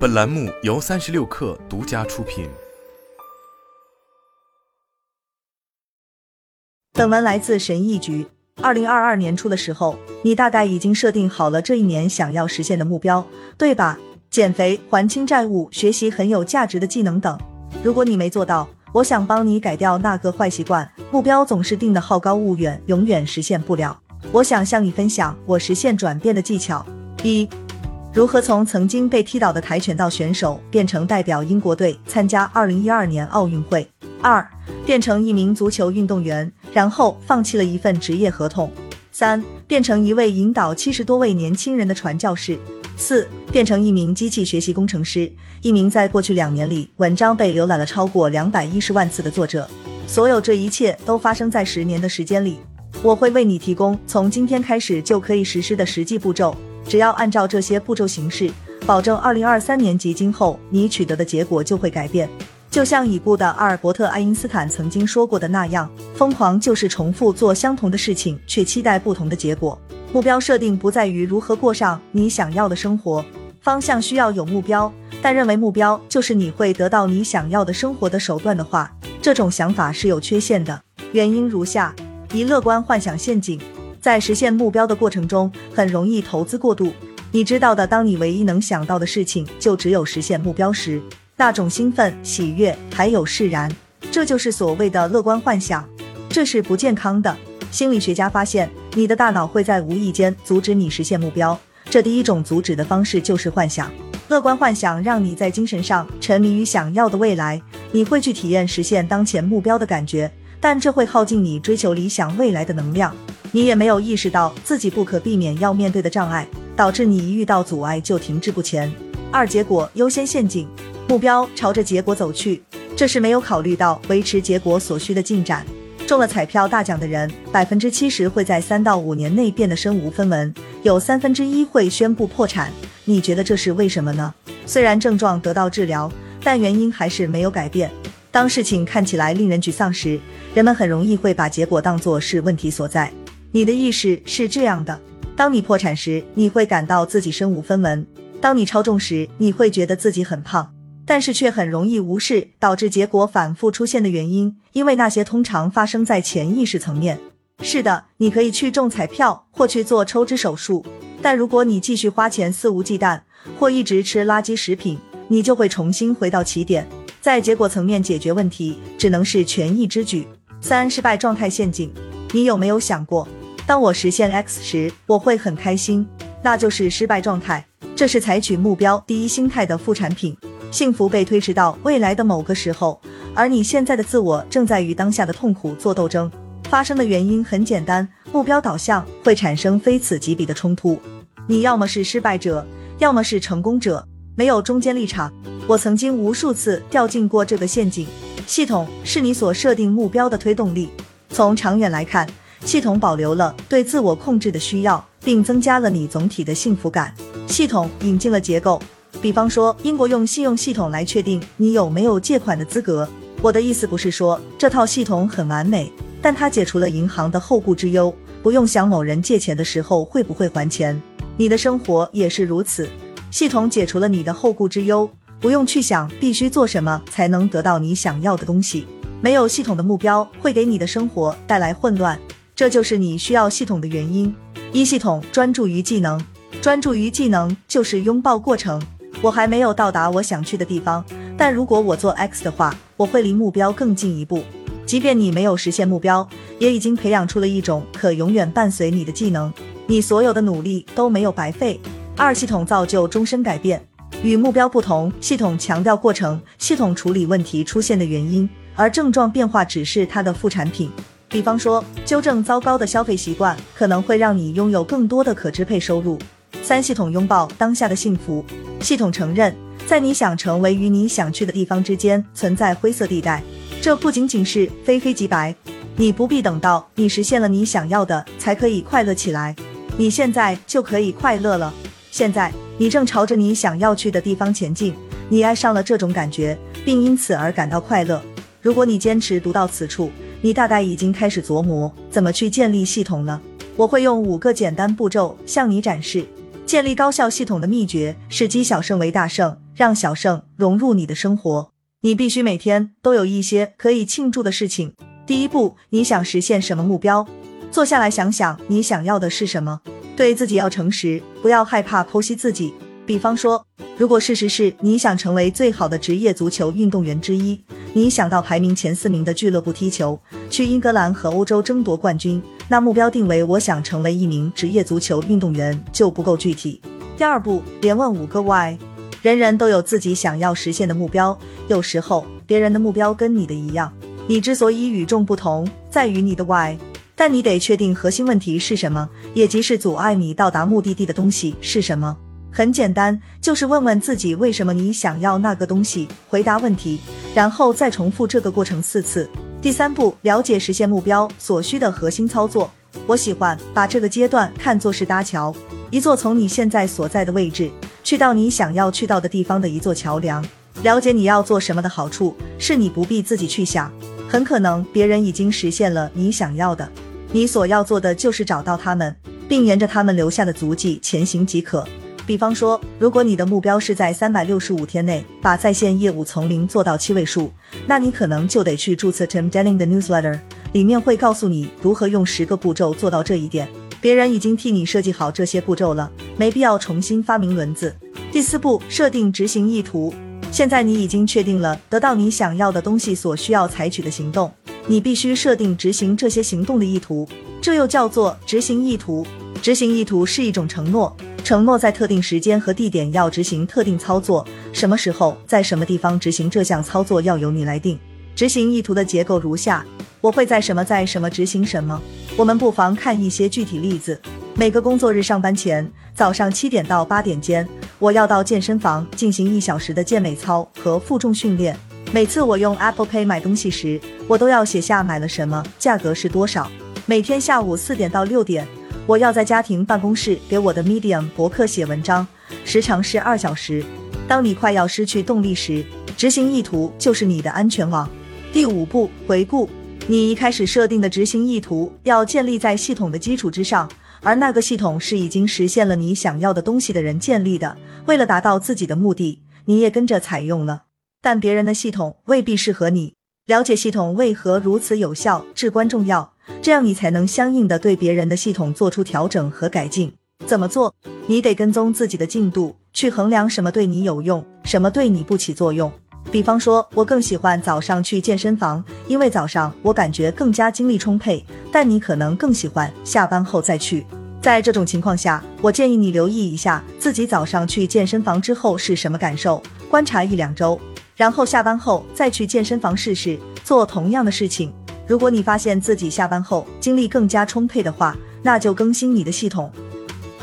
本栏目由三十六氪独家出品。本文来自神意局。二零二二年初的时候，你大概已经设定好了这一年想要实现的目标，对吧？减肥、还清债务、学习很有价值的技能等。如果你没做到，我想帮你改掉那个坏习惯。目标总是定的好高骛远，永远实现不了。我想向你分享我实现转变的技巧：一、如何从曾经被踢倒的跆拳道选手变成代表英国队参加二零一二年奥运会；二、变成一名足球运动员，然后放弃了一份职业合同；三、变成一位引导七十多位年轻人的传教士；四、变成一名机器学习工程师，一名在过去两年里文章被浏览了超过两百一十万次的作者。所有这一切都发生在十年的时间里。我会为你提供从今天开始就可以实施的实际步骤，只要按照这些步骤行事，保证二零二三年及今后你取得的结果就会改变。就像已故的阿尔伯特·爱因斯坦曾经说过的那样，疯狂就是重复做相同的事情，却期待不同的结果。目标设定不在于如何过上你想要的生活，方向需要有目标，但认为目标就是你会得到你想要的生活的手段的话，这种想法是有缺陷的。原因如下。一乐观幻想陷阱，在实现目标的过程中，很容易投资过度。你知道的，当你唯一能想到的事情就只有实现目标时，那种兴奋、喜悦还有释然，这就是所谓的乐观幻想，这是不健康的。心理学家发现，你的大脑会在无意间阻止你实现目标。这第一种阻止的方式就是幻想。乐观幻想让你在精神上沉迷于想要的未来，你会去体验实现当前目标的感觉。但这会耗尽你追求理想未来的能量，你也没有意识到自己不可避免要面对的障碍，导致你一遇到阻碍就停滞不前。二、结果优先陷阱，目标朝着结果走去，这是没有考虑到维持结果所需的进展。中了彩票大奖的人，百分之七十会在三到五年内变得身无分文，有三分之一会宣布破产。你觉得这是为什么呢？虽然症状得到治疗，但原因还是没有改变。当事情看起来令人沮丧时，人们很容易会把结果当作是问题所在。你的意识是这样的：当你破产时，你会感到自己身无分文；当你超重时，你会觉得自己很胖，但是却很容易无视导致结果反复出现的原因，因为那些通常发生在潜意识层面。是的，你可以去中彩票或去做抽脂手术，但如果你继续花钱肆无忌惮，或一直吃垃圾食品，你就会重新回到起点。在结果层面解决问题，只能是权宜之举。三、失败状态陷阱。你有没有想过，当我实现 X 时，我会很开心？那就是失败状态。这是采取目标第一心态的副产品。幸福被推迟到未来的某个时候，而你现在的自我正在与当下的痛苦做斗争。发生的原因很简单：目标导向会产生非此即彼的冲突。你要么是失败者，要么是成功者，没有中间立场。我曾经无数次掉进过这个陷阱。系统是你所设定目标的推动力。从长远来看，系统保留了对自我控制的需要，并增加了你总体的幸福感。系统引进了结构，比方说英国用信用系统来确定你有没有借款的资格。我的意思不是说这套系统很完美，但它解除了银行的后顾之忧，不用想某人借钱的时候会不会还钱。你的生活也是如此，系统解除了你的后顾之忧。不用去想必须做什么才能得到你想要的东西。没有系统的目标会给你的生活带来混乱，这就是你需要系统的原因。一系统专注于技能，专注于技能就是拥抱过程。我还没有到达我想去的地方，但如果我做 X 的话，我会离目标更进一步。即便你没有实现目标，也已经培养出了一种可永远伴随你的技能。你所有的努力都没有白费。二系统造就终身改变。与目标不同，系统强调过程，系统处理问题出现的原因，而症状变化只是它的副产品。比方说，纠正糟糕的消费习惯，可能会让你拥有更多的可支配收入。三、系统拥抱当下的幸福。系统承认，在你想成为与你想去的地方之间存在灰色地带，这不仅仅是非黑即白。你不必等到你实现了你想要的才可以快乐起来，你现在就可以快乐了。现在。你正朝着你想要去的地方前进，你爱上了这种感觉，并因此而感到快乐。如果你坚持读到此处，你大概已经开始琢磨怎么去建立系统了。我会用五个简单步骤向你展示。建立高效系统的秘诀是积小胜为大胜，让小胜融入你的生活。你必须每天都有一些可以庆祝的事情。第一步，你想实现什么目标？坐下来想想你想要的是什么。对自己要诚实，不要害怕剖析自己。比方说，如果事实是你想成为最好的职业足球运动员之一，你想到排名前四名的俱乐部踢球，去英格兰和欧洲争夺冠军，那目标定为我想成为一名职业足球运动员就不够具体。第二步，连问五个 why。人人都有自己想要实现的目标，有时候别人的目标跟你的一样，你之所以与众不同，在于你的 why。但你得确定核心问题是什么，也即是阻碍你到达目的地的东西是什么。很简单，就是问问自己为什么你想要那个东西，回答问题，然后再重复这个过程四次。第三步，了解实现目标所需的核心操作。我喜欢把这个阶段看作是搭桥，一座从你现在所在的位置去到你想要去到的地方的一座桥梁。了解你要做什么的好处是你不必自己去想，很可能别人已经实现了你想要的，你所要做的就是找到他们，并沿着他们留下的足迹前行即可。比方说，如果你的目标是在三百六十五天内把在线业务从零做到七位数，那你可能就得去注册 Tim Denning 的 newsletter，里面会告诉你如何用十个步骤做到这一点。别人已经替你设计好这些步骤了，没必要重新发明轮子。第四步，设定执行意图。现在你已经确定了得到你想要的东西所需要采取的行动，你必须设定执行这些行动的意图，这又叫做执行意图。执行意图是一种承诺。承诺在特定时间和地点要执行特定操作，什么时候在什么地方执行这项操作要由你来定。执行意图的结构如下：我会在什么在什么执行什么。我们不妨看一些具体例子。每个工作日上班前，早上七点到八点间，我要到健身房进行一小时的健美操和负重训练。每次我用 Apple Pay 买东西时，我都要写下买了什么，价格是多少。每天下午四点到六点。我要在家庭办公室给我的 Medium 博客写文章，时长是二小时。当你快要失去动力时，执行意图就是你的安全网。第五步，回顾你一开始设定的执行意图，要建立在系统的基础之上，而那个系统是已经实现了你想要的东西的人建立的。为了达到自己的目的，你也跟着采用了，但别人的系统未必适合你。了解系统为何如此有效至关重要，这样你才能相应的对别人的系统做出调整和改进。怎么做？你得跟踪自己的进度，去衡量什么对你有用，什么对你不起作用。比方说，我更喜欢早上去健身房，因为早上我感觉更加精力充沛。但你可能更喜欢下班后再去。在这种情况下，我建议你留意一下自己早上去健身房之后是什么感受，观察一两周。然后下班后再去健身房试试做同样的事情。如果你发现自己下班后精力更加充沛的话，那就更新你的系统，